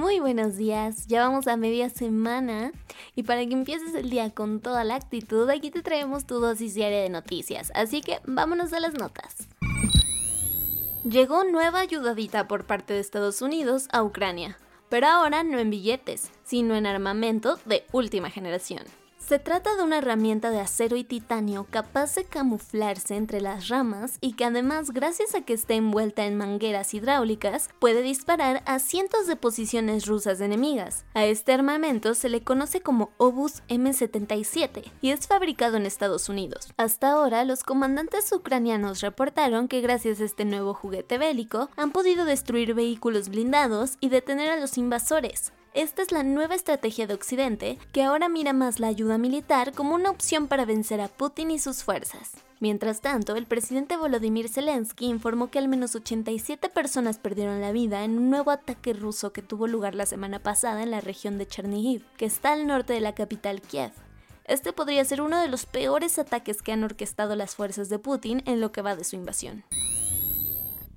Muy buenos días, ya vamos a media semana y para que empieces el día con toda la actitud, aquí te traemos tu dosis diaria de noticias, así que vámonos a las notas. Llegó nueva ayudadita por parte de Estados Unidos a Ucrania, pero ahora no en billetes, sino en armamento de última generación. Se trata de una herramienta de acero y titanio capaz de camuflarse entre las ramas y que además, gracias a que está envuelta en mangueras hidráulicas, puede disparar a cientos de posiciones rusas enemigas. A este armamento se le conoce como Obus M77 y es fabricado en Estados Unidos. Hasta ahora, los comandantes ucranianos reportaron que gracias a este nuevo juguete bélico han podido destruir vehículos blindados y detener a los invasores. Esta es la nueva estrategia de Occidente, que ahora mira más la ayuda militar como una opción para vencer a Putin y sus fuerzas. Mientras tanto, el presidente Volodymyr Zelensky informó que al menos 87 personas perdieron la vida en un nuevo ataque ruso que tuvo lugar la semana pasada en la región de Chernihiv, que está al norte de la capital Kiev. Este podría ser uno de los peores ataques que han orquestado las fuerzas de Putin en lo que va de su invasión.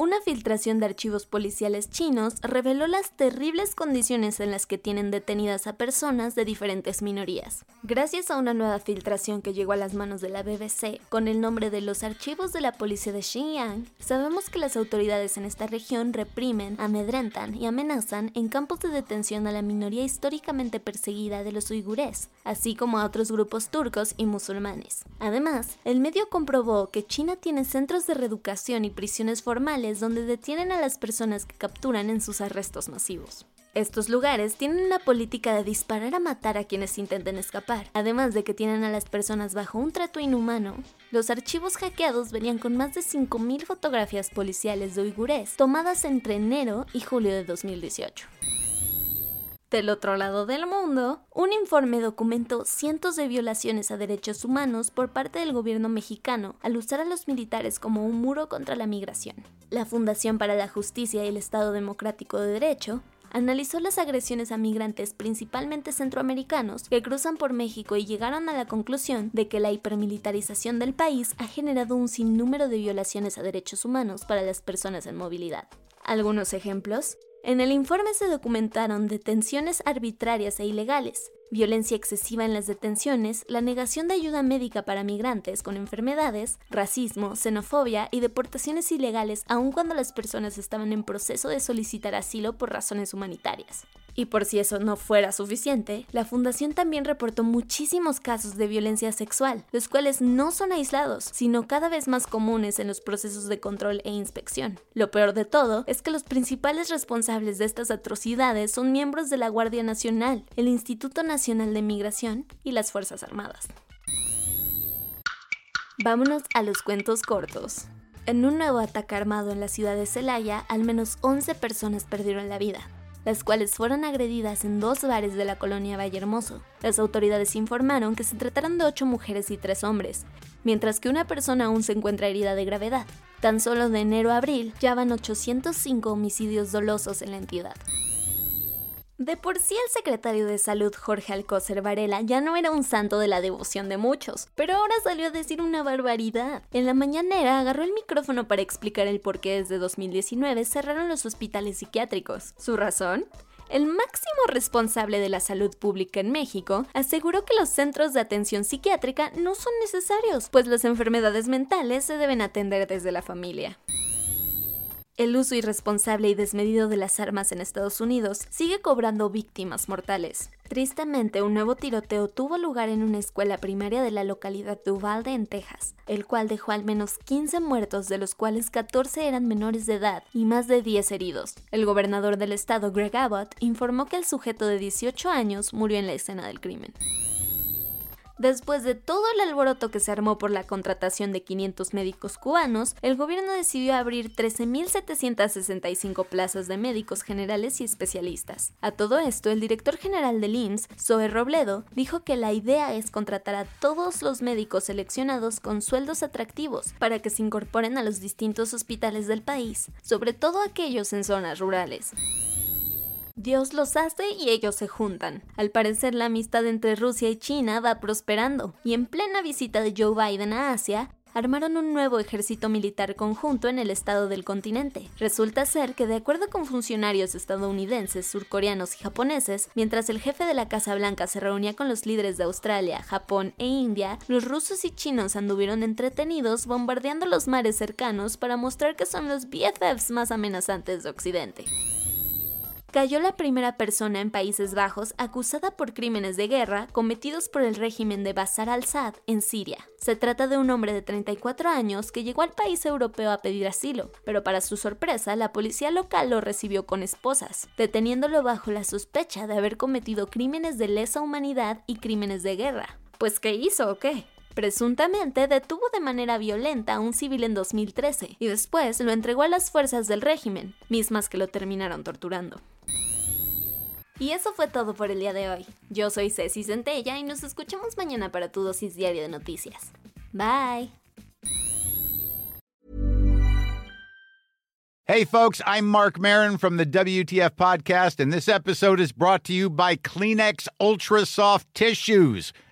Una filtración de archivos policiales chinos reveló las terribles condiciones en las que tienen detenidas a personas de diferentes minorías. Gracias a una nueva filtración que llegó a las manos de la BBC con el nombre de los archivos de la policía de Xinjiang, sabemos que las autoridades en esta región reprimen, amedrentan y amenazan en campos de detención a la minoría históricamente perseguida de los uigures, así como a otros grupos turcos y musulmanes. Además, el medio comprobó que China tiene centros de reeducación y prisiones formales donde detienen a las personas que capturan en sus arrestos masivos. Estos lugares tienen una política de disparar a matar a quienes intenten escapar. Además de que tienen a las personas bajo un trato inhumano, los archivos hackeados venían con más de 5.000 fotografías policiales de uigures tomadas entre enero y julio de 2018. Del otro lado del mundo, un informe documentó cientos de violaciones a derechos humanos por parte del gobierno mexicano al usar a los militares como un muro contra la migración. La Fundación para la Justicia y el Estado Democrático de Derecho analizó las agresiones a migrantes principalmente centroamericanos que cruzan por México y llegaron a la conclusión de que la hipermilitarización del país ha generado un sinnúmero de violaciones a derechos humanos para las personas en movilidad. Algunos ejemplos, en el informe se documentaron detenciones arbitrarias e ilegales, violencia excesiva en las detenciones, la negación de ayuda médica para migrantes con enfermedades, racismo, xenofobia y deportaciones ilegales aun cuando las personas estaban en proceso de solicitar asilo por razones humanitarias. Y por si eso no fuera suficiente, la Fundación también reportó muchísimos casos de violencia sexual, los cuales no son aislados, sino cada vez más comunes en los procesos de control e inspección. Lo peor de todo es que los principales responsables de estas atrocidades son miembros de la Guardia Nacional, el Instituto Nacional de Migración y las Fuerzas Armadas. Vámonos a los cuentos cortos. En un nuevo ataque armado en la ciudad de Celaya, al menos 11 personas perdieron la vida, las cuales fueron agredidas en dos bares de la colonia Vallehermoso. Las autoridades informaron que se trataron de ocho mujeres y tres hombres, mientras que una persona aún se encuentra herida de gravedad. Tan solo de enero a abril ya van 805 homicidios dolosos en la entidad. De por sí el secretario de Salud Jorge Alcócer Varela ya no era un santo de la devoción de muchos, pero ahora salió a decir una barbaridad. En la mañanera agarró el micrófono para explicar el por qué desde 2019 cerraron los hospitales psiquiátricos. ¿Su razón? El máximo responsable de la salud pública en México aseguró que los centros de atención psiquiátrica no son necesarios, pues las enfermedades mentales se deben atender desde la familia. El uso irresponsable y desmedido de las armas en Estados Unidos sigue cobrando víctimas mortales. Tristemente, un nuevo tiroteo tuvo lugar en una escuela primaria de la localidad de Uvalde, en Texas, el cual dejó al menos 15 muertos, de los cuales 14 eran menores de edad y más de 10 heridos. El gobernador del estado, Greg Abbott, informó que el sujeto de 18 años murió en la escena del crimen. Después de todo el alboroto que se armó por la contratación de 500 médicos cubanos, el gobierno decidió abrir 13.765 plazas de médicos generales y especialistas. A todo esto, el director general del IMSS, Zoe Robledo, dijo que la idea es contratar a todos los médicos seleccionados con sueldos atractivos para que se incorporen a los distintos hospitales del país, sobre todo aquellos en zonas rurales. Dios los hace y ellos se juntan. Al parecer la amistad entre Rusia y China va prosperando, y en plena visita de Joe Biden a Asia, armaron un nuevo ejército militar conjunto en el estado del continente. Resulta ser que de acuerdo con funcionarios estadounidenses, surcoreanos y japoneses, mientras el jefe de la Casa Blanca se reunía con los líderes de Australia, Japón e India, los rusos y chinos anduvieron entretenidos bombardeando los mares cercanos para mostrar que son los BFFs más amenazantes de Occidente cayó la primera persona en Países Bajos acusada por crímenes de guerra cometidos por el régimen de Bashar al-Assad en Siria. Se trata de un hombre de 34 años que llegó al país europeo a pedir asilo, pero para su sorpresa la policía local lo recibió con esposas, deteniéndolo bajo la sospecha de haber cometido crímenes de lesa humanidad y crímenes de guerra. Pues ¿qué hizo o qué? Presuntamente detuvo de manera violenta a un civil en 2013 y después lo entregó a las fuerzas del régimen, mismas que lo terminaron torturando. Y eso fue todo por el día de hoy. Yo soy Ceci Centella y nos escuchamos mañana para tu dosis diaria de noticias. Bye. Hey, folks, I'm Mark Marin from the WTF Podcast, and this episode is brought to you by Kleenex Ultra Soft Tissues